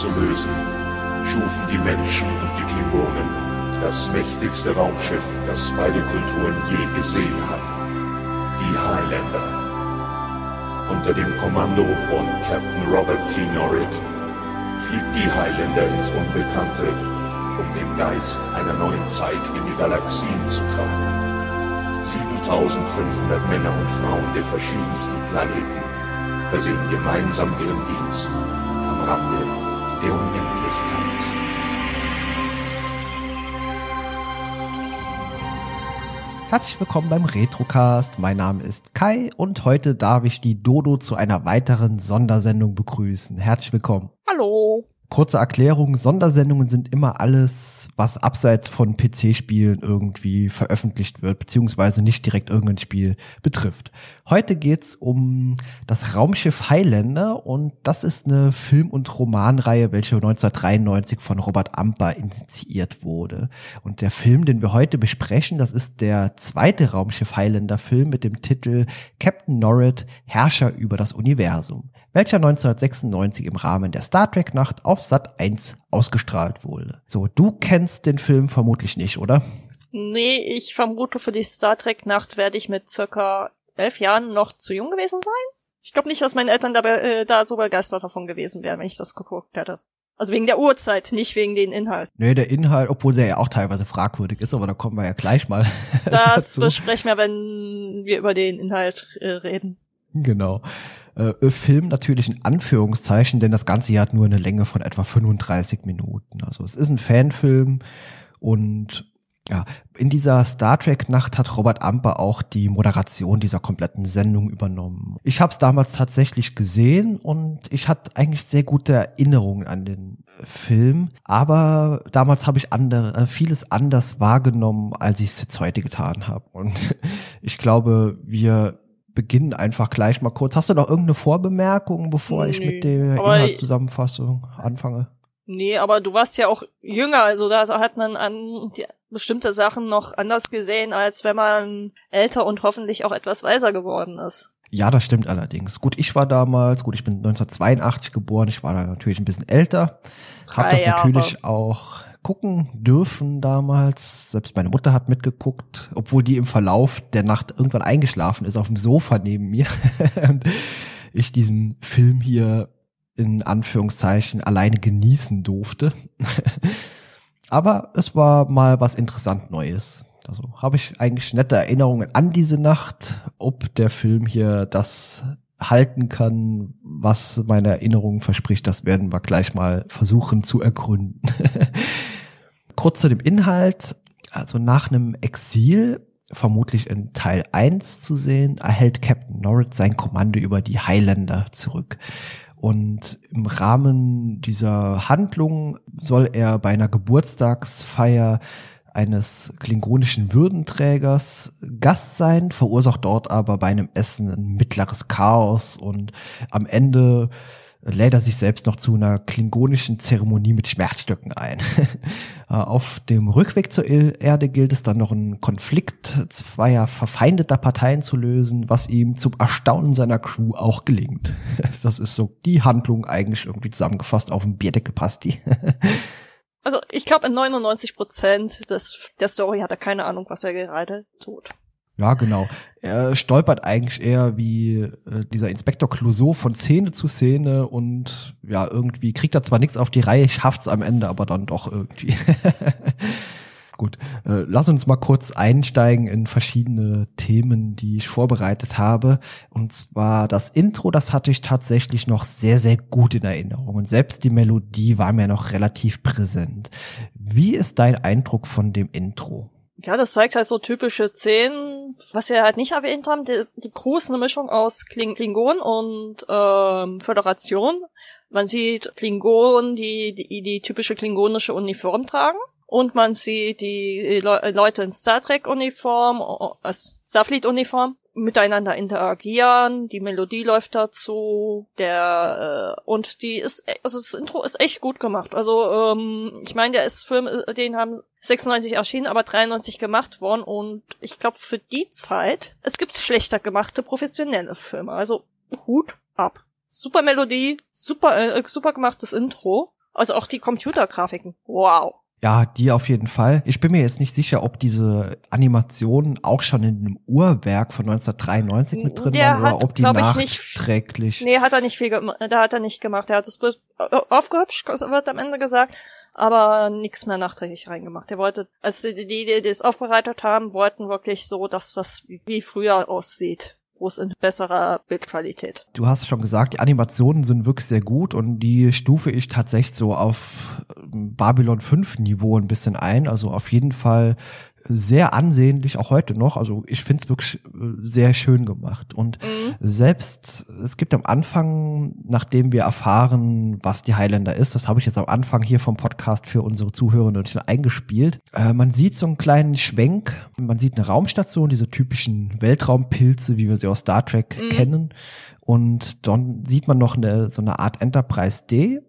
zu lösen, schufen die Menschen und die Klingonen das mächtigste Raumschiff, das beide Kulturen je gesehen hatten. Die Highlander. Unter dem Kommando von Captain Robert T. Norrit fliegt die Highlander ins Unbekannte, um den Geist einer neuen Zeit in die Galaxien zu tragen. 7500 Männer und Frauen der verschiedensten Planeten versehen gemeinsam ihren Dienst am Rande der Unendlichkeit. Herzlich willkommen beim Retrocast. Mein Name ist Kai und heute darf ich die Dodo zu einer weiteren Sondersendung begrüßen. Herzlich willkommen. Hallo. Kurze Erklärung, Sondersendungen sind immer alles, was abseits von PC-Spielen irgendwie veröffentlicht wird, beziehungsweise nicht direkt irgendein Spiel betrifft. Heute geht's um das Raumschiff Highlander und das ist eine Film- und Romanreihe, welche 1993 von Robert Amper initiiert wurde. Und der Film, den wir heute besprechen, das ist der zweite Raumschiff Highlander-Film mit dem Titel Captain Norrit, Herrscher über das Universum welcher 1996 im Rahmen der Star Trek Nacht auf Sat 1 ausgestrahlt wurde. So, du kennst den Film vermutlich nicht, oder? Nee, ich vermute, für die Star Trek Nacht werde ich mit circa elf Jahren noch zu jung gewesen sein. Ich glaube nicht, dass meine Eltern da, äh, da so begeistert davon gewesen wären, wenn ich das geguckt hätte. Also wegen der Uhrzeit, nicht wegen den Inhalt. Nee, der Inhalt, obwohl der ja auch teilweise fragwürdig ist, aber da kommen wir ja gleich mal. Das besprechen wir, wenn wir über den Inhalt äh, reden. Genau. Äh, Film natürlich in Anführungszeichen, denn das Ganze hier hat nur eine Länge von etwa 35 Minuten. Also es ist ein Fanfilm und ja, in dieser Star Trek Nacht hat Robert Amper auch die Moderation dieser kompletten Sendung übernommen. Ich habe es damals tatsächlich gesehen und ich hatte eigentlich sehr gute Erinnerungen an den Film, aber damals habe ich andere, äh, vieles anders wahrgenommen, als ich es jetzt heute getan habe. Und ich glaube, wir beginnen einfach gleich mal kurz. Hast du noch irgendeine Vorbemerkung, bevor nee, ich mit der Inhaltszusammenfassung anfange? Nee, aber du warst ja auch jünger, also da hat man an bestimmte Sachen noch anders gesehen, als wenn man älter und hoffentlich auch etwas weiser geworden ist. Ja, das stimmt allerdings. Gut, ich war damals, gut, ich bin 1982 geboren, ich war da natürlich ein bisschen älter, habe das natürlich auch gucken dürfen damals. Selbst meine Mutter hat mitgeguckt, obwohl die im Verlauf der Nacht irgendwann eingeschlafen ist auf dem Sofa neben mir. und ich diesen Film hier in Anführungszeichen alleine genießen durfte. Aber es war mal was interessant Neues. Also habe ich eigentlich nette Erinnerungen an diese Nacht. Ob der Film hier das halten kann, was meine Erinnerungen verspricht, das werden wir gleich mal versuchen zu ergründen. Kurz zu dem Inhalt. Also nach einem Exil, vermutlich in Teil 1 zu sehen, erhält Captain Norris sein Kommando über die Highlander zurück. Und im Rahmen dieser Handlung soll er bei einer Geburtstagsfeier eines klingonischen Würdenträgers Gast sein, verursacht dort aber bei einem Essen ein mittleres Chaos und am Ende lädt er sich selbst noch zu einer klingonischen Zeremonie mit Schmerzstöcken ein. Äh, auf dem Rückweg zur Erde gilt es dann noch einen Konflikt zweier verfeindeter Parteien zu lösen, was ihm zum Erstaunen seiner Crew auch gelingt. Das ist so die Handlung eigentlich irgendwie zusammengefasst auf dem Bierdecke-Pasti. Also ich glaube, in 99 Prozent der Story hat er keine Ahnung, was er gerade tut. Ja, genau. Er stolpert eigentlich eher wie äh, dieser Inspektor Clouseau von Szene zu Szene und ja, irgendwie kriegt er zwar nichts auf die Reihe, schafft's am Ende aber dann doch irgendwie. Gut, äh, lass uns mal kurz einsteigen in verschiedene Themen, die ich vorbereitet habe. Und zwar das Intro, das hatte ich tatsächlich noch sehr, sehr gut in Erinnerung. Und selbst die Melodie war mir noch relativ präsent. Wie ist dein Eindruck von dem Intro? Ja, das zeigt halt so typische Szenen, was wir halt nicht erwähnt haben. Die, die eine Mischung aus Kling Klingon und ähm, Föderation. Man sieht Klingonen, die, die die typische klingonische Uniform tragen. Und man sieht die Le Leute in Star Trek Uniform, äh, Starfleet Uniform miteinander interagieren, die Melodie läuft dazu, der äh, und die ist also das Intro ist echt gut gemacht. Also ähm, ich meine, der ist Film, äh, den haben 96 erschienen, aber 93 gemacht worden und ich glaube für die Zeit, es gibt schlechter gemachte professionelle Filme. Also Hut ab. Super Melodie, super, äh, super gemachtes Intro. Also auch die Computergrafiken. Wow. Ja, die auf jeden Fall. Ich bin mir jetzt nicht sicher, ob diese Animationen auch schon in einem Uhrwerk von 1993 mit drin Der waren oder hat, ob die ich, nachträglich. Nee, hat er nicht viel gemacht. Da hat er nicht gemacht. Er hat es bloß aufgehübscht, wird am Ende gesagt, aber nichts mehr nachträglich reingemacht. Er wollte, also die, die, die es aufbereitet haben, wollten wirklich so, dass das wie früher aussieht groß in besserer Bildqualität. Du hast schon gesagt, die Animationen sind wirklich sehr gut und die stufe ich tatsächlich so auf ähm, Babylon 5 Niveau ein bisschen ein. Also auf jeden Fall sehr ansehnlich, auch heute noch. Also ich finde es wirklich äh, sehr schön gemacht. Und mhm. selbst, es gibt am Anfang, nachdem wir erfahren, was die Highlander ist, das habe ich jetzt am Anfang hier vom Podcast für unsere Zuhörerinnen schon eingespielt, äh, man sieht so einen kleinen Schwenk, man sieht eine Raumstation, diese typischen Weltraumpilze, wie wir sie aus Star Trek mhm. kennen. Und dann sieht man noch eine, so eine Art Enterprise D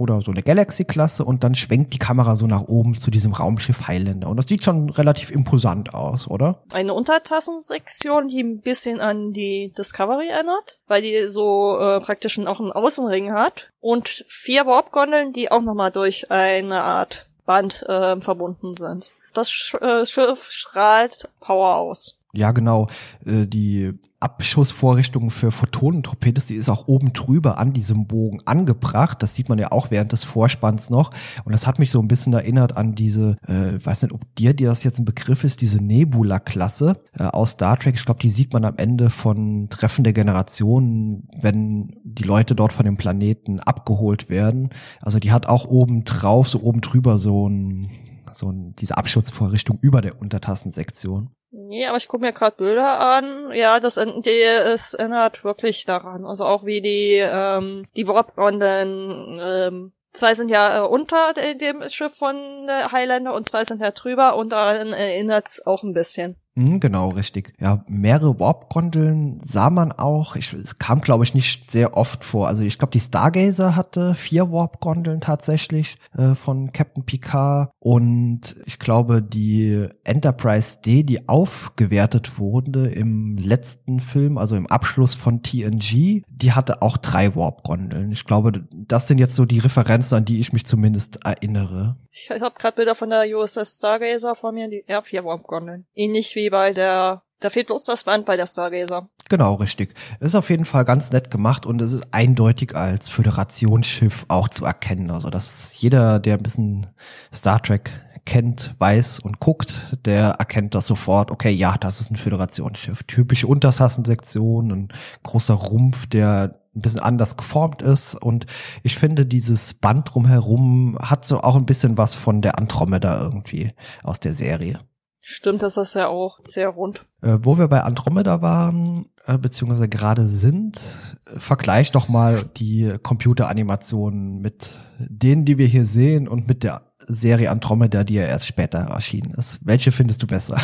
oder so eine Galaxy-Klasse und dann schwenkt die Kamera so nach oben zu diesem Raumschiff Highlander. Und das sieht schon relativ imposant aus, oder? Eine Untertassensektion, die ein bisschen an die Discovery erinnert, weil die so äh, praktisch auch einen Außenring hat. Und vier Warp-Gondeln, die auch nochmal durch eine Art Band äh, verbunden sind. Das Sch äh, Schiff strahlt Power aus. Ja, genau. Äh, die Abschussvorrichtung für Photonentorpedos, die ist auch oben drüber an diesem Bogen angebracht. Das sieht man ja auch während des Vorspanns noch. Und das hat mich so ein bisschen erinnert an diese, äh, weiß nicht, ob dir, dir das jetzt ein Begriff ist, diese Nebula-Klasse äh, aus Star Trek. Ich glaube, die sieht man am Ende von Treffen der Generationen, wenn die Leute dort von dem Planeten abgeholt werden. Also die hat auch oben drauf, so oben drüber so ein so ein, diese Abschutzvorrichtung über der Untertassensektion. Nee, aber ich gucke mir gerade Bilder an. Ja, das es erinnert wirklich daran. Also auch wie die ähm, die Warp-Gondeln ähm, Zwei sind ja äh, unter dem Schiff von der Highlander und zwei sind ja drüber und daran erinnert es auch ein bisschen. Mhm, genau, richtig. Ja, mehrere Warp-Gondeln sah man auch. Ich, es kam, glaube ich, nicht sehr oft vor. Also ich glaube, die Stargazer hatte vier Warp-Gondeln tatsächlich äh, von Captain Picard. Und ich glaube, die Enterprise D, die aufgewertet wurde im letzten Film, also im Abschluss von TNG, die hatte auch drei Warp-Gondeln. Ich glaube, das sind jetzt so die Referenzen, an die ich mich zumindest erinnere. Ich habe gerade Bilder von der USS Stargazer vor mir, die ja, vier Warp-Gondeln. Ähnlich wie bei der, da fehlt bloß das Band bei der Stargazer. Genau, richtig. Ist auf jeden Fall ganz nett gemacht und es ist eindeutig als Föderationsschiff auch zu erkennen. Also, dass jeder, der ein bisschen Star Trek kennt, weiß und guckt, der erkennt das sofort. Okay, ja, das ist ein Föderationsschiff. Typische Untertassensektion, ein großer Rumpf, der ein bisschen anders geformt ist. Und ich finde, dieses Band drumherum hat so auch ein bisschen was von der Andromeda irgendwie aus der Serie. Stimmt, das ist ja auch sehr rund. Äh, wo wir bei Andromeda waren, äh, beziehungsweise gerade sind, äh, vergleich doch mal die Computeranimationen mit denen, die wir hier sehen und mit der Serie Andromeda, die ja erst später erschienen ist. Welche findest du besser?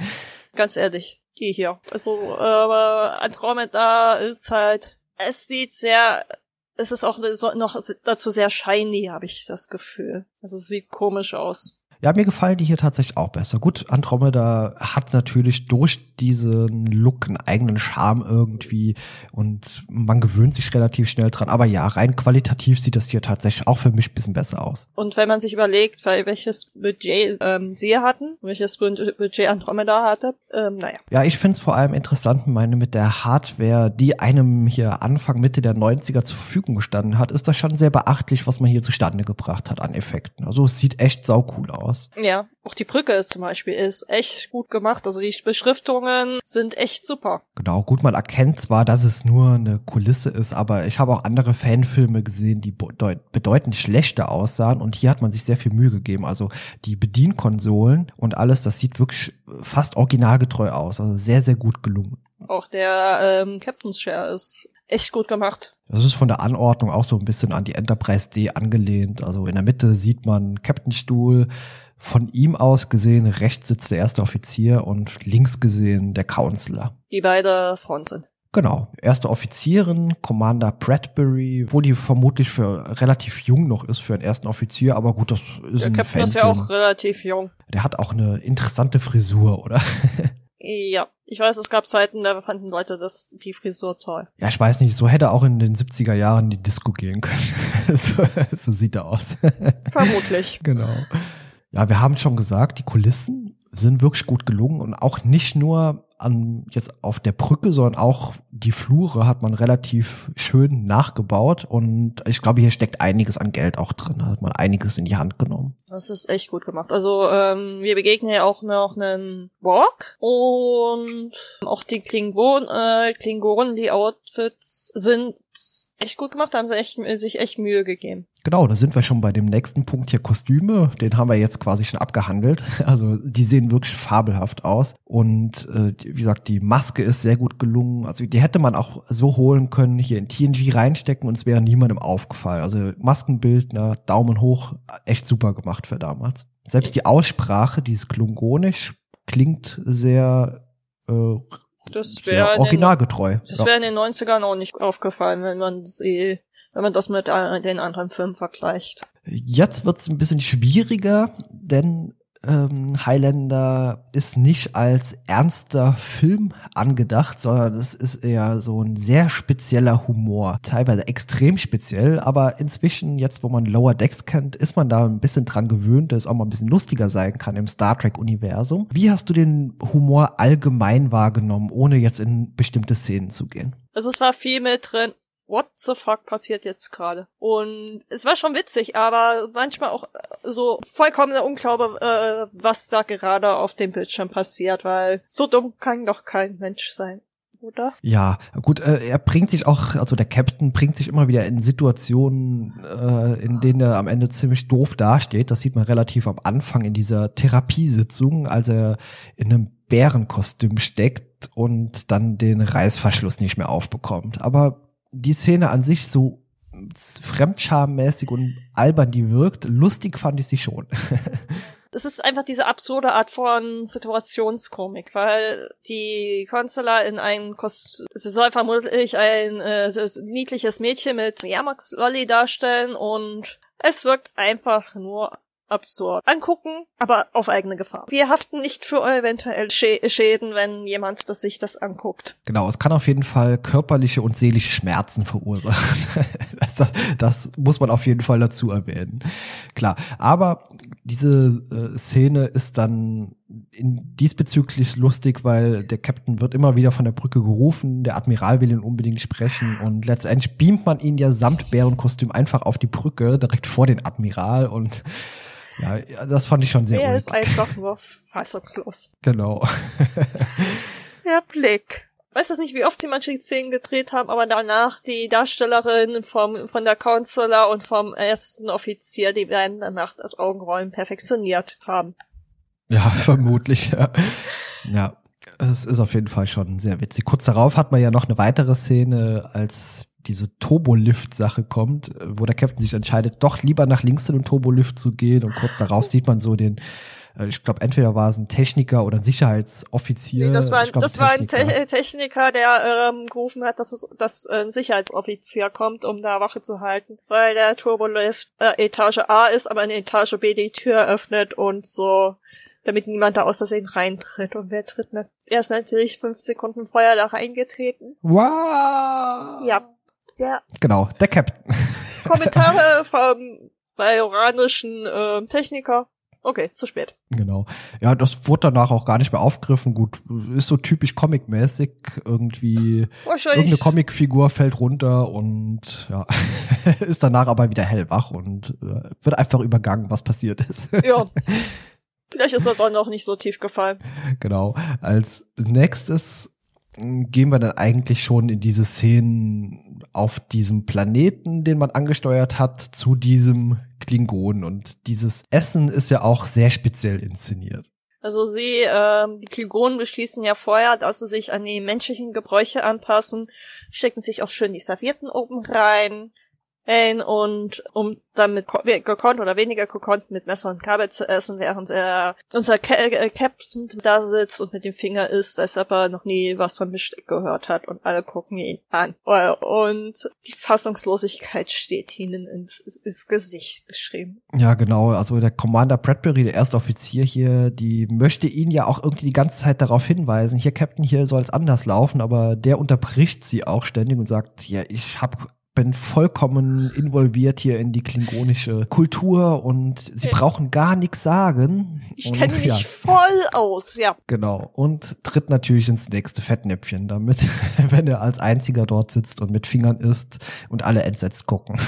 Ganz ehrlich, die hier. Also, äh, Andromeda ist halt es sieht sehr, es ist auch noch dazu sehr shiny, habe ich das Gefühl. Also es sieht komisch aus. Ja, mir gefallen die hier tatsächlich auch besser. Gut, Andromeda hat natürlich durch diesen Look einen eigenen Charme irgendwie und man gewöhnt sich relativ schnell dran. Aber ja, rein qualitativ sieht das hier tatsächlich auch für mich ein bisschen besser aus. Und wenn man sich überlegt, weil welches Budget ähm, sie hatten, welches Budget Andromeda hatte, ähm, naja. Ja, ich finde es vor allem interessant, meine, mit der Hardware, die einem hier Anfang, Mitte der 90er zur Verfügung gestanden hat, ist das schon sehr beachtlich, was man hier zustande gebracht hat an Effekten. Also es sieht echt sau cool aus aus. Ja, auch die Brücke ist zum Beispiel ist echt gut gemacht. Also die Beschriftungen sind echt super. Genau, gut, man erkennt zwar, dass es nur eine Kulisse ist, aber ich habe auch andere Fanfilme gesehen, die bedeutend schlechter aussahen und hier hat man sich sehr viel Mühe gegeben. Also die Bedienkonsolen und alles, das sieht wirklich fast originalgetreu aus. Also sehr, sehr gut gelungen. Auch der ähm, Captain's Chair ist echt gut gemacht. Das ist von der Anordnung auch so ein bisschen an die Enterprise D angelehnt. Also in der Mitte sieht man Captainstuhl, von ihm aus gesehen rechts sitzt der erste Offizier und links gesehen der Counselor. Die beide Frauen sind. Genau. Erste Offizierin, Commander Bradbury, wo die vermutlich für relativ jung noch ist für einen ersten Offizier, aber gut, das ist der ein Captain ist ja auch relativ jung. Der hat auch eine interessante Frisur, oder? Ja, ich weiß, es gab Zeiten, da fanden Leute das, die Frisur toll. Ja, ich weiß nicht, so hätte auch in den 70er Jahren die Disco gehen können. so, so sieht er aus. Vermutlich. genau. Ja, wir haben schon gesagt, die Kulissen sind wirklich gut gelungen und auch nicht nur an jetzt auf der Brücke, sondern auch die Flure hat man relativ schön nachgebaut und ich glaube, hier steckt einiges an Geld auch drin, hat man einiges in die Hand genommen. Das ist echt gut gemacht. Also ähm, wir begegnen ja auch noch einen Borg und auch die Klingonen, äh, Klingonen, die Outfits sind echt gut gemacht, da haben sie echt, sich echt Mühe gegeben. Genau, da sind wir schon bei dem nächsten Punkt hier Kostüme. Den haben wir jetzt quasi schon abgehandelt. Also die sehen wirklich fabelhaft aus. Und äh, wie gesagt, die Maske ist sehr gut gelungen. Also die hätte man auch so holen können, hier in TNG reinstecken und es wäre niemandem aufgefallen. Also Maskenbildner, Daumen hoch, echt super gemacht für damals. Selbst die Aussprache, dieses Klungonisch, klingt sehr äh, das wäre originalgetreu. Das wäre in den 90ern auch nicht aufgefallen, wenn man sie wenn man das mit äh, den anderen Filmen vergleicht. Jetzt wird's ein bisschen schwieriger, denn ähm, Highlander ist nicht als ernster Film angedacht, sondern es ist eher so ein sehr spezieller Humor. Teilweise extrem speziell, aber inzwischen, jetzt wo man Lower Decks kennt, ist man da ein bisschen dran gewöhnt, dass es auch mal ein bisschen lustiger sein kann im Star Trek-Universum. Wie hast du den Humor allgemein wahrgenommen, ohne jetzt in bestimmte Szenen zu gehen? Also es war viel mit drin, what the fuck passiert jetzt gerade? Und es war schon witzig, aber manchmal auch äh, so vollkommener Unglaube, äh, was da gerade auf dem Bildschirm passiert, weil so dumm kann doch kein Mensch sein. Oder? Ja, gut, äh, er bringt sich auch, also der Captain bringt sich immer wieder in Situationen, äh, in denen er am Ende ziemlich doof dasteht. Das sieht man relativ am Anfang in dieser Therapiesitzung, als er in einem Bärenkostüm steckt und dann den Reißverschluss nicht mehr aufbekommt. Aber die Szene an sich so fremdschammäßig und albern die wirkt, lustig fand ich sie schon. es ist einfach diese absurde Art von Situationskomik, weil die Consular in ein Kostüm, sie soll vermutlich ein äh, niedliches Mädchen mit Jamax-Lolly darstellen und es wirkt einfach nur absurd. Angucken, aber auf eigene Gefahr. Wir haften nicht für eventuell Schäden, wenn jemand das sich das anguckt. Genau, es kann auf jeden Fall körperliche und seelische Schmerzen verursachen. das, das, das muss man auf jeden Fall dazu erwähnen. Klar, aber diese äh, Szene ist dann diesbezüglich lustig, weil der Captain wird immer wieder von der Brücke gerufen, der Admiral will ihn unbedingt sprechen und letztendlich beamt man ihn ja samt Bärenkostüm einfach auf die Brücke, direkt vor den Admiral und ja, das fand ich schon sehr Er ist einfach nur fassungslos. Genau. der Blick. Weiß das nicht, wie oft sie manche Szenen gedreht haben, aber danach die Darstellerin vom, von der Counselor und vom ersten Offizier, die werden danach das Augenrollen perfektioniert haben. Ja, vermutlich, ja. Ja, es ist auf jeden Fall schon sehr witzig. Kurz darauf hat man ja noch eine weitere Szene, als diese Turbolift-Sache kommt, wo der Captain sich entscheidet, doch lieber nach links in den Turbolift zu gehen und kurz darauf sieht man so den, äh, ich glaube, entweder war es ein Techniker oder ein Sicherheitsoffizier. Nee, das war, glaub, das ein war ein Te Techniker, der ähm, gerufen hat, dass, es, dass ein Sicherheitsoffizier kommt, um da Wache zu halten, weil der Turbolift äh, Etage A ist, aber in Etage B die Tür öffnet und so damit niemand da aus Versehen reintritt. Und wer tritt? Er ist natürlich fünf Sekunden vorher da reingetreten. Wow! Ja. Der genau, der Captain. Kommentare vom bajoranischen äh, Techniker. Okay, zu spät. Genau. Ja, das wurde danach auch gar nicht mehr aufgegriffen. Gut, ist so typisch comic-mäßig. Irgendwie irgendeine Comicfigur fällt runter und ja, ist danach aber wieder hellwach und äh, wird einfach übergangen, was passiert ist. Ja. Vielleicht ist das dann noch nicht so tief gefallen. Genau. Als nächstes gehen wir dann eigentlich schon in diese Szenen auf diesem Planeten, den man angesteuert hat, zu diesem Klingonen. Und dieses Essen ist ja auch sehr speziell inszeniert. Also sie, äh, die Klingonen beschließen ja vorher, dass sie sich an die menschlichen Gebräuche anpassen, stecken sich auch schön die Servietten oben rein, und um damit gekonnt oder weniger gekonnt mit Messer und Kabel zu essen, während er unser äh, Captain da sitzt und mit dem Finger isst, als ob noch nie was von Besteck gehört hat und alle gucken ihn an. Und die Fassungslosigkeit steht ihnen ins, ins Gesicht geschrieben. Ja, genau. Also der Commander Bradbury, der erste Offizier hier, die möchte ihn ja auch irgendwie die ganze Zeit darauf hinweisen, hier Captain, hier soll es anders laufen, aber der unterbricht sie auch ständig und sagt, ja, ich habe bin vollkommen involviert hier in die klingonische Kultur und sie ja. brauchen gar nichts sagen. Ich kenne mich ja. voll aus, ja. Genau. Und tritt natürlich ins nächste Fettnäpfchen damit, wenn er als einziger dort sitzt und mit Fingern isst und alle entsetzt gucken.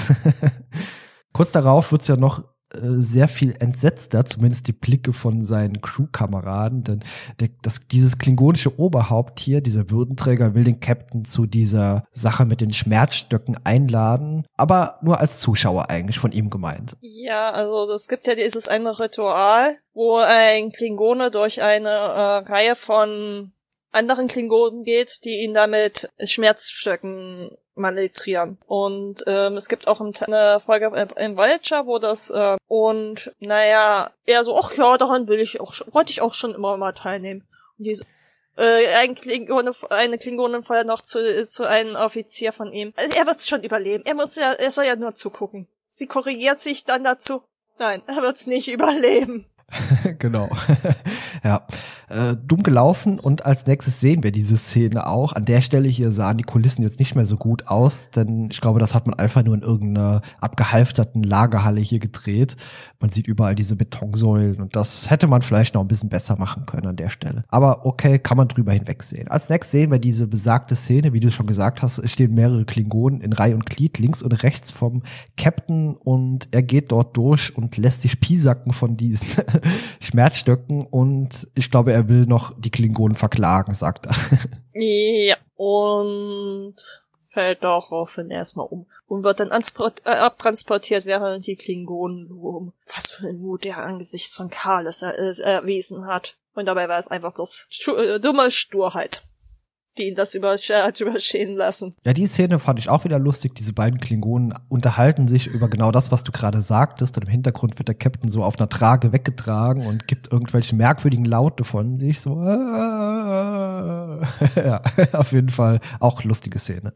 Kurz darauf wird's ja noch äh, sehr viel entsetzter, zumindest die Blicke von seinen Crewkameraden, denn der, das, dieses klingonische Oberhaupt hier, dieser Würdenträger, will den Captain zu dieser Sache mit den Schmerzstöcken einladen, aber nur als Zuschauer eigentlich von ihm gemeint. Ja, also es gibt ja dieses eine Ritual, wo ein Klingone durch eine äh, Reihe von anderen Klingonen geht, die ihn damit Schmerzstöcken maltrieren. Und ähm, es gibt auch eine Folge im Voyager, wo das äh, und naja, er so, ach ja, daran will ich auch, wollte ich auch schon immer mal teilnehmen. Und diese äh, ein Klingone, eine Klingonin vorher noch zu, zu einem Offizier von ihm. Also er wird's schon überleben. Er muss ja, er soll ja nur zugucken. Sie korrigiert sich dann dazu. Nein, er wird's nicht überleben. genau. ja, äh, dumm gelaufen und als nächstes sehen wir diese Szene auch. An der Stelle hier sahen die Kulissen jetzt nicht mehr so gut aus, denn ich glaube, das hat man einfach nur in irgendeiner abgehalfterten Lagerhalle hier gedreht. Man sieht überall diese Betonsäulen und das hätte man vielleicht noch ein bisschen besser machen können an der Stelle. Aber okay, kann man drüber hinwegsehen. Als nächstes sehen wir diese besagte Szene, wie du schon gesagt hast, es stehen mehrere Klingonen in Reihe und Glied links und rechts vom Captain und er geht dort durch und lässt sich piesacken von diesen Schmerzstöcken und ich glaube, er will noch die Klingonen verklagen, sagt er. Ja, und fällt daraufhin erstmal um und wird dann äh, abtransportiert, während die Klingonen um was für ein Mut der angesichts von Karles er äh, erwiesen hat. Und dabei war es einfach bloß äh, dumme Sturheit die ihn das hat überstehen lassen. Ja, die Szene fand ich auch wieder lustig. Diese beiden Klingonen unterhalten sich über genau das, was du gerade sagtest. Und im Hintergrund wird der Captain so auf einer Trage weggetragen und gibt irgendwelche merkwürdigen Laute von sich. So, ja, auf jeden Fall auch lustige Szene.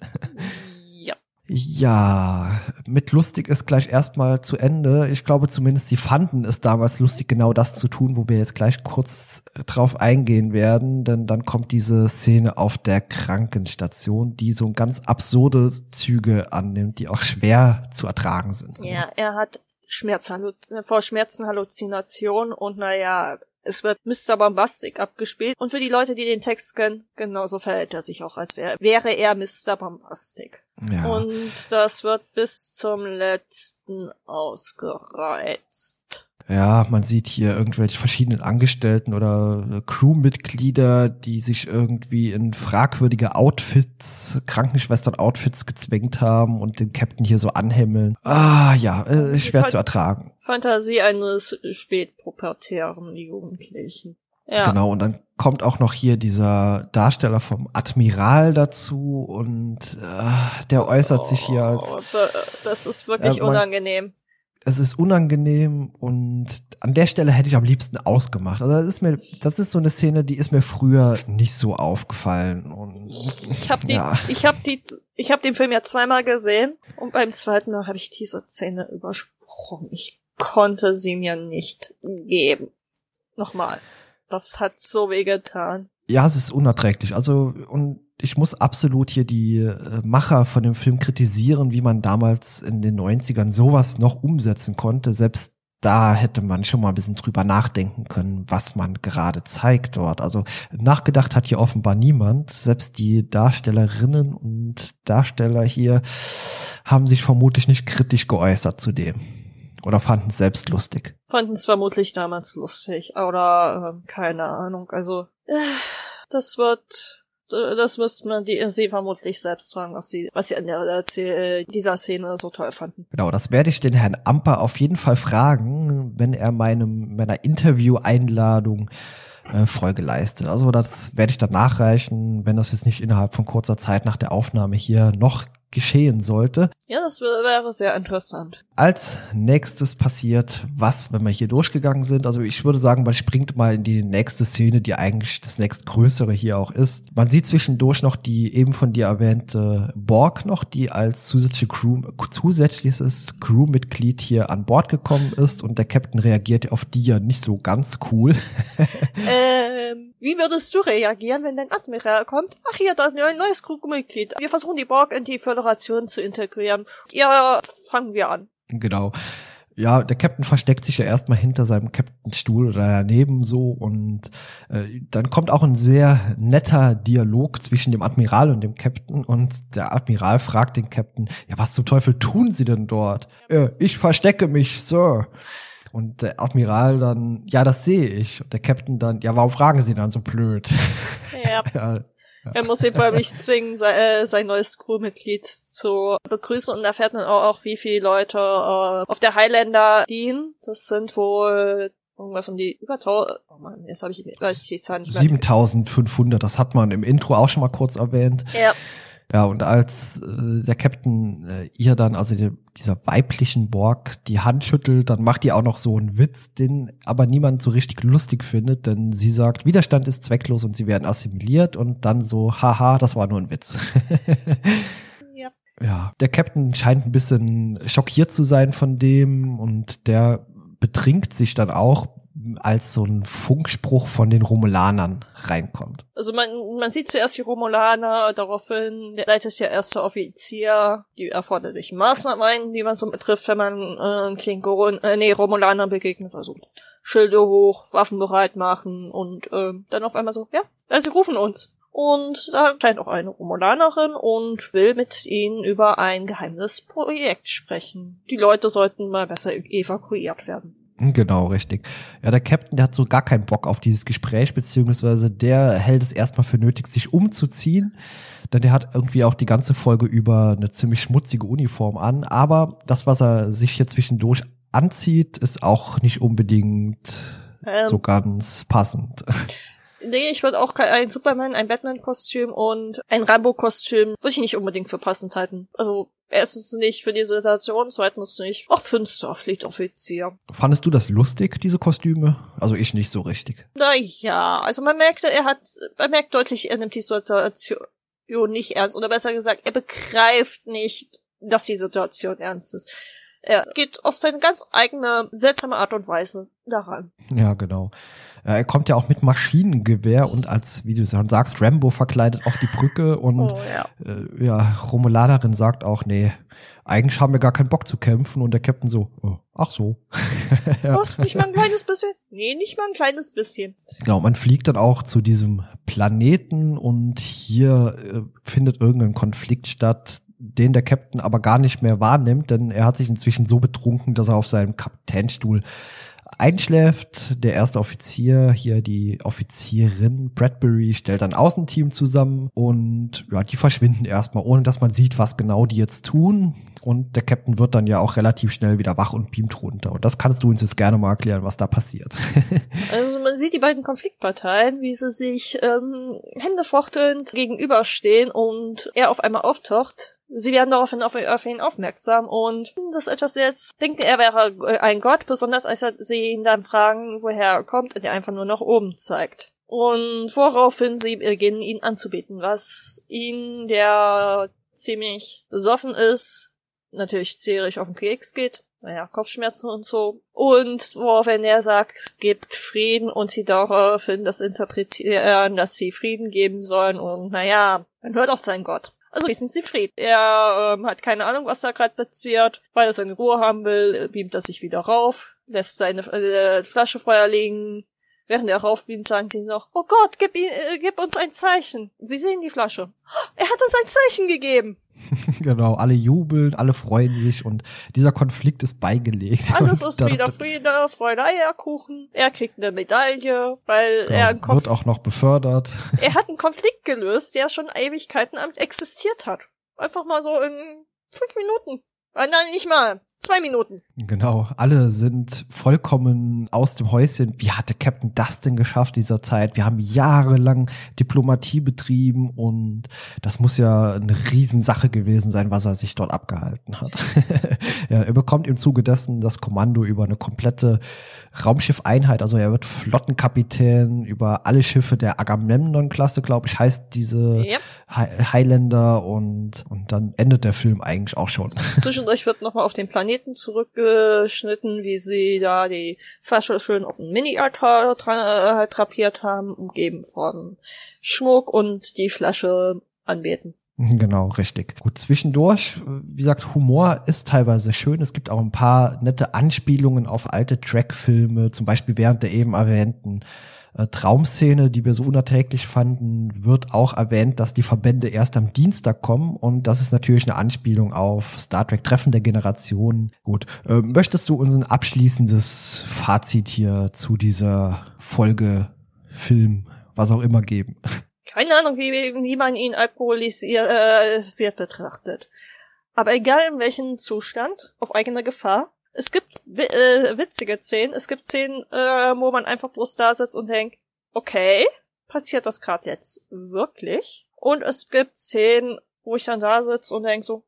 Ja, mit lustig ist gleich erstmal zu Ende. Ich glaube zumindest, sie fanden es damals lustig, genau das zu tun, wo wir jetzt gleich kurz äh, drauf eingehen werden. Denn dann kommt diese Szene auf der Krankenstation, die so ganz absurde Züge annimmt, die auch schwer zu ertragen sind. Ja, er hat Schmerzhallu vor Schmerzen Halluzination und naja, es wird Mr. Bombastic abgespielt und für die Leute, die den Text kennen, genauso verhält er sich auch, als wäre, wäre er Mr. Bombastic. Ja. Und das wird bis zum letzten ausgereizt. Ja, man sieht hier irgendwelche verschiedenen Angestellten oder äh, Crewmitglieder, die sich irgendwie in fragwürdige Outfits, Krankenschwestern-Outfits gezwängt haben und den Captain hier so anhimmeln. Ah, ja, äh, schwer zu ertragen. Fantasie eines spätpubertären Jugendlichen. Ja. Genau, und dann kommt auch noch hier dieser Darsteller vom Admiral dazu und äh, der äußert oh, sich hier als. Oh, das ist wirklich äh, man, unangenehm. Es ist unangenehm und an der Stelle hätte ich am liebsten ausgemacht. Also das ist mir, das ist so eine Szene, die ist mir früher nicht so aufgefallen. Und, ich habe die, ja. ich habe die, ich habe den Film ja zweimal gesehen und beim zweiten Mal habe ich diese Szene übersprochen. Ich konnte sie mir nicht geben. Nochmal. Das hat so weh getan. Ja, es ist unerträglich. Also, und ich muss absolut hier die äh, Macher von dem Film kritisieren, wie man damals in den 90ern sowas noch umsetzen konnte. Selbst da hätte man schon mal ein bisschen drüber nachdenken können, was man gerade zeigt dort. Also nachgedacht hat hier offenbar niemand. Selbst die Darstellerinnen und Darsteller hier haben sich vermutlich nicht kritisch geäußert zu dem. Oder fanden es selbst lustig? Fanden es vermutlich damals lustig. Oder äh, keine Ahnung. Also, äh, das wird äh, das müsste man die, sie vermutlich selbst fragen, was sie, was sie an der, äh, dieser Szene so toll fanden. Genau, das werde ich den Herrn Amper auf jeden Fall fragen, wenn er meinem, meiner Interview-Einladung äh, Folge leistet. Also das werde ich dann nachreichen, wenn das jetzt nicht innerhalb von kurzer Zeit nach der Aufnahme hier noch geschehen sollte. Ja, das wäre sehr interessant. Als nächstes passiert was, wenn wir hier durchgegangen sind. Also ich würde sagen, man springt mal in die nächste Szene, die eigentlich das nächstgrößere hier auch ist. Man sieht zwischendurch noch die eben von dir erwähnte Borg noch, die als zusätzliche Crew, zusätzliches Crewmitglied hier an Bord gekommen ist und der Captain reagiert auf die ja nicht so ganz cool. ähm, wie würdest du reagieren, wenn dein Admiral kommt? Ach hier, da ist ein neues Crewmitglied. Wir versuchen die Borg in die Föderation zu integrieren. Ja, fangen wir an. Genau. Ja, der Captain versteckt sich ja erstmal hinter seinem Captainstuhl oder daneben so und äh, dann kommt auch ein sehr netter Dialog zwischen dem Admiral und dem Captain und der Admiral fragt den Captain, ja, was zum Teufel tun Sie denn dort? Äh, ich verstecke mich, Sir. Und der Admiral dann, ja, das sehe ich. Und der Captain dann, ja, warum fragen Sie dann so blöd? Ja. ja. Er muss ihn vor nicht zwingen, sein, äh, sein neues Crewmitglied zu begrüßen und erfährt man auch, auch wie viele Leute äh, auf der Highlander dienen. Das sind wohl irgendwas um die über 1000, oh Mann, jetzt habe ich, weiß ich die Zahl nicht mehr. 7500, das hat man im Intro auch schon mal kurz erwähnt. Ja. Ja, und als äh, der Captain äh, ihr dann, also die, dieser weiblichen Borg, die Hand schüttelt, dann macht die auch noch so einen Witz, den aber niemand so richtig lustig findet, denn sie sagt, Widerstand ist zwecklos und sie werden assimiliert und dann so, haha, das war nur ein Witz. ja. ja, der Captain scheint ein bisschen schockiert zu sein von dem und der betrinkt sich dann auch, als so ein Funkspruch von den Romulanern reinkommt. Also man, man sieht zuerst die Romulaner, daraufhin leitet der erste Offizier die erforderlichen Maßnahmen ein, die man so betrifft, wenn man äh, Klingon, äh, nee, Romulanern begegnet. Also Schilde hoch, Waffen bereit machen und äh, dann auf einmal so, ja, äh, sie rufen uns. Und da scheint auch eine Romulanerin und will mit ihnen über ein geheimes Projekt sprechen. Die Leute sollten mal besser evakuiert werden. Genau, richtig. Ja, der Captain, der hat so gar keinen Bock auf dieses Gespräch, beziehungsweise der hält es erstmal für nötig, sich umzuziehen. Denn der hat irgendwie auch die ganze Folge über eine ziemlich schmutzige Uniform an. Aber das, was er sich hier zwischendurch anzieht, ist auch nicht unbedingt ähm, so ganz passend. Nee, ich würde auch ein Superman, ein Batman-Kostüm und ein Rambo-Kostüm würde ich nicht unbedingt für passend halten. Also Erstens nicht für die Situation, zweitens nicht. Auch für einen Starfleet-Offizier. Fandest du das lustig, diese Kostüme? Also ich nicht so richtig. Naja, also man merkte, er hat, man merkt deutlich, er nimmt die Situation nicht ernst. Oder besser gesagt, er begreift nicht, dass die Situation ernst ist. Er geht auf seine ganz eigene, seltsame Art und Weise daran. Ja, genau. Äh, er kommt ja auch mit Maschinengewehr und als, wie du schon sagst, Rambo verkleidet auf die Brücke und oh, ja. Äh, ja, Romulanerin sagt auch, nee, eigentlich haben wir gar keinen Bock zu kämpfen und der Captain so, oh, ach so. Was, nicht mal ein kleines bisschen? Nee, nicht mal ein kleines bisschen. Genau, man fliegt dann auch zu diesem Planeten und hier äh, findet irgendein Konflikt statt, den der Captain aber gar nicht mehr wahrnimmt, denn er hat sich inzwischen so betrunken, dass er auf seinem Kapitänstuhl einschläft. Der erste Offizier, hier die Offizierin Bradbury, stellt ein Außenteam zusammen und ja, die verschwinden erstmal, ohne dass man sieht, was genau die jetzt tun. Und der Captain wird dann ja auch relativ schnell wieder wach und beamt runter. Und das kannst du uns jetzt gerne mal erklären, was da passiert. also man sieht die beiden Konfliktparteien, wie sie sich ähm, händefochtend gegenüberstehen und er auf einmal auftaucht Sie werden daraufhin auf, auf ihn aufmerksam und das etwas jetzt denken, er wäre ein Gott, besonders als er sie ihn dann fragen, woher er kommt und er einfach nur nach oben zeigt. Und woraufhin sie beginnen, ihn anzubeten, was ihn, der ziemlich besoffen ist, natürlich zährig auf den Keks geht, naja, Kopfschmerzen und so. Und woraufhin er sagt, gebt Frieden und sie daraufhin das interpretieren, dass sie Frieden geben sollen und naja, man hört auf seinen Gott. Also schließen sie Fried. Er ähm, hat keine Ahnung, was da gerade passiert. Weil er seine Ruhe haben will, beamt er sich wieder rauf, lässt seine äh, Flasche Feuer legen. Während er raufbeamt, sagen sie noch, oh Gott, gib, ihn, äh, gib uns ein Zeichen. Sie sehen die Flasche. Er hat uns ein Zeichen gegeben. genau, alle jubeln, alle freuen sich und dieser Konflikt ist beigelegt. Alles ist wieder Friede, Freude, Eierkuchen. Er kriegt eine Medaille, weil genau, er einen Konf wird auch noch befördert. Er hat einen Konflikt gelöst, der schon Ewigkeiten existiert hat. Einfach mal so in fünf Minuten. Nein, nicht mal. Zwei Minuten. Genau, alle sind vollkommen aus dem Häuschen. Wie hatte Captain denn geschafft dieser Zeit? Wir haben jahrelang Diplomatie betrieben und das muss ja eine Riesensache gewesen sein, was er sich dort abgehalten hat. ja, er bekommt im Zuge dessen das Kommando über eine komplette Raumschiffeinheit. Also er wird Flottenkapitän über alle Schiffe der Agamemnon-Klasse, glaube ich, heißt diese yep. Highlander und, und dann endet der Film eigentlich auch schon. Zwischendurch wird nochmal auf den Planeten zurückgeschnitten, wie sie da die Flasche schön auf ein Mini-Altar tra äh, trapiert haben, umgeben von Schmuck und die Flasche anbeten. Genau, richtig. Gut, zwischendurch, wie gesagt, Humor ist teilweise schön. Es gibt auch ein paar nette Anspielungen auf alte Trackfilme, zum Beispiel während der eben erwähnten äh, Traumszene, die wir so unerträglich fanden, wird auch erwähnt, dass die Verbände erst am Dienstag kommen und das ist natürlich eine Anspielung auf Star Trek Treffen der Generation. Gut, äh, möchtest du uns ein abschließendes Fazit hier zu dieser Folge, Film, was auch immer geben? Keine Ahnung, wie, wie man ihn alkoholisiert äh, betrachtet. Aber egal in welchem Zustand, auf eigene Gefahr, es gibt äh, witzige Szenen. Es gibt Szenen, äh, wo man einfach bloß da sitzt und denkt, okay, passiert das gerade jetzt wirklich? Und es gibt Szenen, wo ich dann da sitze und denke so,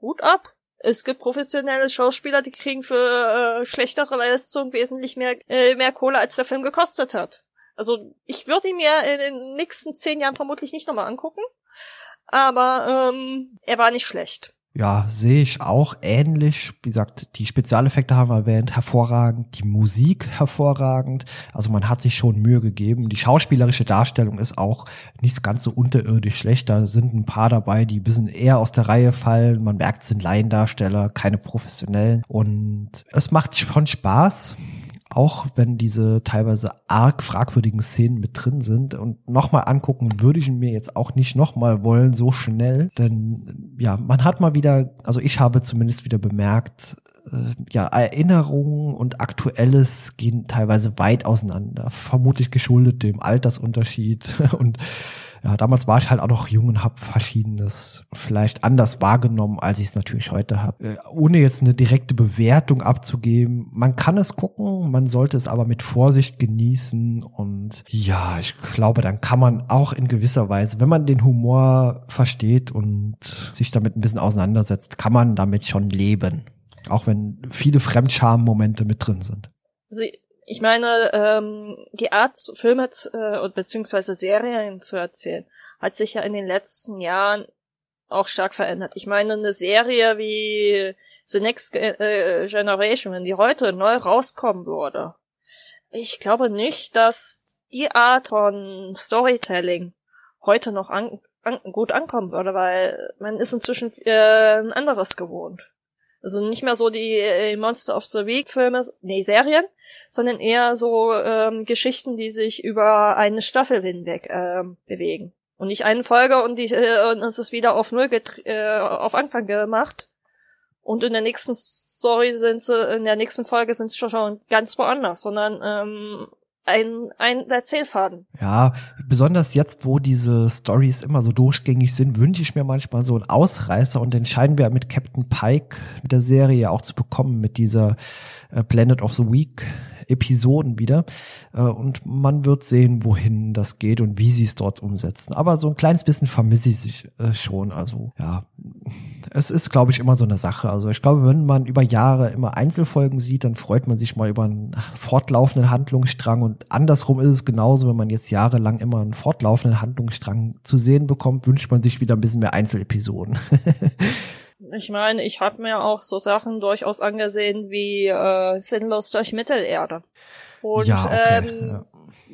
Hut ab. Es gibt professionelle Schauspieler, die kriegen für äh, schlechtere Leistungen wesentlich mehr, äh, mehr Kohle, als der Film gekostet hat. Also ich würde ihn mir in den nächsten zehn Jahren vermutlich nicht nochmal angucken. Aber ähm, er war nicht schlecht. Ja, sehe ich auch ähnlich. Wie gesagt, die Spezialeffekte haben wir erwähnt, hervorragend, die Musik hervorragend. Also man hat sich schon Mühe gegeben. Die schauspielerische Darstellung ist auch nicht ganz so unterirdisch schlecht. Da sind ein paar dabei, die ein bisschen eher aus der Reihe fallen. Man merkt, es sind Laiendarsteller, keine professionellen. Und es macht schon Spaß auch wenn diese teilweise arg fragwürdigen Szenen mit drin sind. Und nochmal angucken würde ich mir jetzt auch nicht nochmal wollen, so schnell. Denn ja, man hat mal wieder, also ich habe zumindest wieder bemerkt, äh, ja, Erinnerungen und Aktuelles gehen teilweise weit auseinander. Vermutlich geschuldet dem Altersunterschied und ja, damals war ich halt auch noch jung und habe Verschiedenes vielleicht anders wahrgenommen, als ich es natürlich heute habe. Äh, ohne jetzt eine direkte Bewertung abzugeben. Man kann es gucken, man sollte es aber mit Vorsicht genießen und ja, ich glaube, dann kann man auch in gewisser Weise, wenn man den Humor versteht und sich damit ein bisschen auseinandersetzt, kann man damit schon leben. Auch wenn viele Fremdscham-Momente mit drin sind. Sie ich meine, ähm, die Art, Filme äh, beziehungsweise Serien zu erzählen, hat sich ja in den letzten Jahren auch stark verändert. Ich meine, eine Serie wie The Next äh, Generation, wenn die heute neu rauskommen würde, ich glaube nicht, dass die Art von Storytelling heute noch an, an, gut ankommen würde, weil man ist inzwischen äh, ein anderes gewohnt. Also nicht mehr so die äh, Monster of the Week Filme, nee, Serien, sondern eher so ähm, Geschichten, die sich über eine Staffel hinweg ähm, bewegen. Und nicht eine Folge und, die, äh, und es ist wieder auf Null äh, auf Anfang gemacht. Und in der nächsten Story sind sie, in der nächsten Folge sind sie schon ganz woanders, sondern ähm, ein, ein Erzählfaden. Ja, besonders jetzt, wo diese Stories immer so durchgängig sind, wünsche ich mir manchmal so einen Ausreißer und den scheinen wir mit Captain Pike, mit der Serie auch zu bekommen, mit dieser äh, Planet of the Week Episoden wieder. Äh, und man wird sehen, wohin das geht und wie sie es dort umsetzen. Aber so ein kleines bisschen vermisse ich sich äh, schon. Also ja, es ist, glaube ich, immer so eine Sache. Also ich glaube, wenn man über Jahre immer Einzelfolgen sieht, dann freut man sich mal über einen fortlaufenden Handlungsstrang. Und andersrum ist es genauso, wenn man jetzt jahrelang immer einen fortlaufenden Handlungsstrang zu sehen bekommt, wünscht man sich wieder ein bisschen mehr Einzelepisoden. Ich meine, ich habe mir auch so Sachen durchaus angesehen wie äh, Sinnlos durch Mittelerde. Und ja, okay, ähm, ja.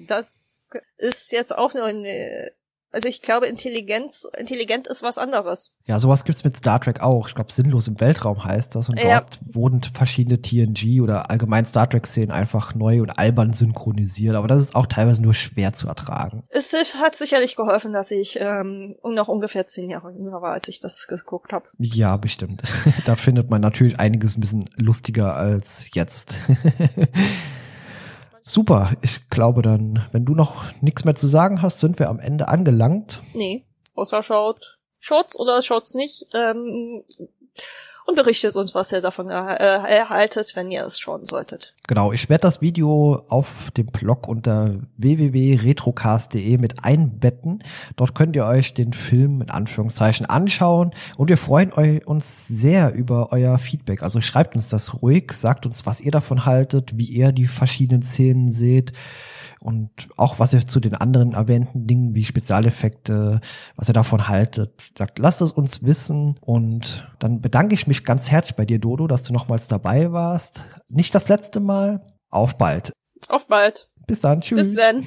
das ist jetzt auch nur eine also ich glaube, Intelligenz, intelligent ist was anderes. Ja, sowas gibt's mit Star Trek auch. Ich glaube, sinnlos im Weltraum heißt das. Und ja. dort wurden verschiedene TNG oder allgemein Star Trek-Szenen einfach neu und albern synchronisiert. Aber das ist auch teilweise nur schwer zu ertragen. Es hat sicherlich geholfen, dass ich ähm, noch ungefähr zehn Jahre jünger war, als ich das geguckt habe. Ja, bestimmt. da findet man natürlich einiges ein bisschen lustiger als jetzt. Super, ich glaube dann, wenn du noch nichts mehr zu sagen hast, sind wir am Ende angelangt. Nee, außer schaut. Schaut's oder schaut's nicht. Ähm, und berichtet uns, was ihr davon äh, erhaltet, wenn ihr es schauen solltet. Genau, ich werde das Video auf dem Blog unter www.retrocast.de mit einbetten. Dort könnt ihr euch den Film in Anführungszeichen anschauen und wir freuen uns sehr über euer Feedback. Also schreibt uns das ruhig, sagt uns, was ihr davon haltet, wie ihr die verschiedenen Szenen seht und auch was ihr zu den anderen erwähnten Dingen wie Spezialeffekte, was ihr davon haltet. Sagt, lasst es uns wissen und dann bedanke ich mich ganz herzlich bei dir, Dodo, dass du nochmals dabei warst. Nicht das letzte Mal. Auf bald. Auf bald. Bis dann. Tschüss. Bis dann.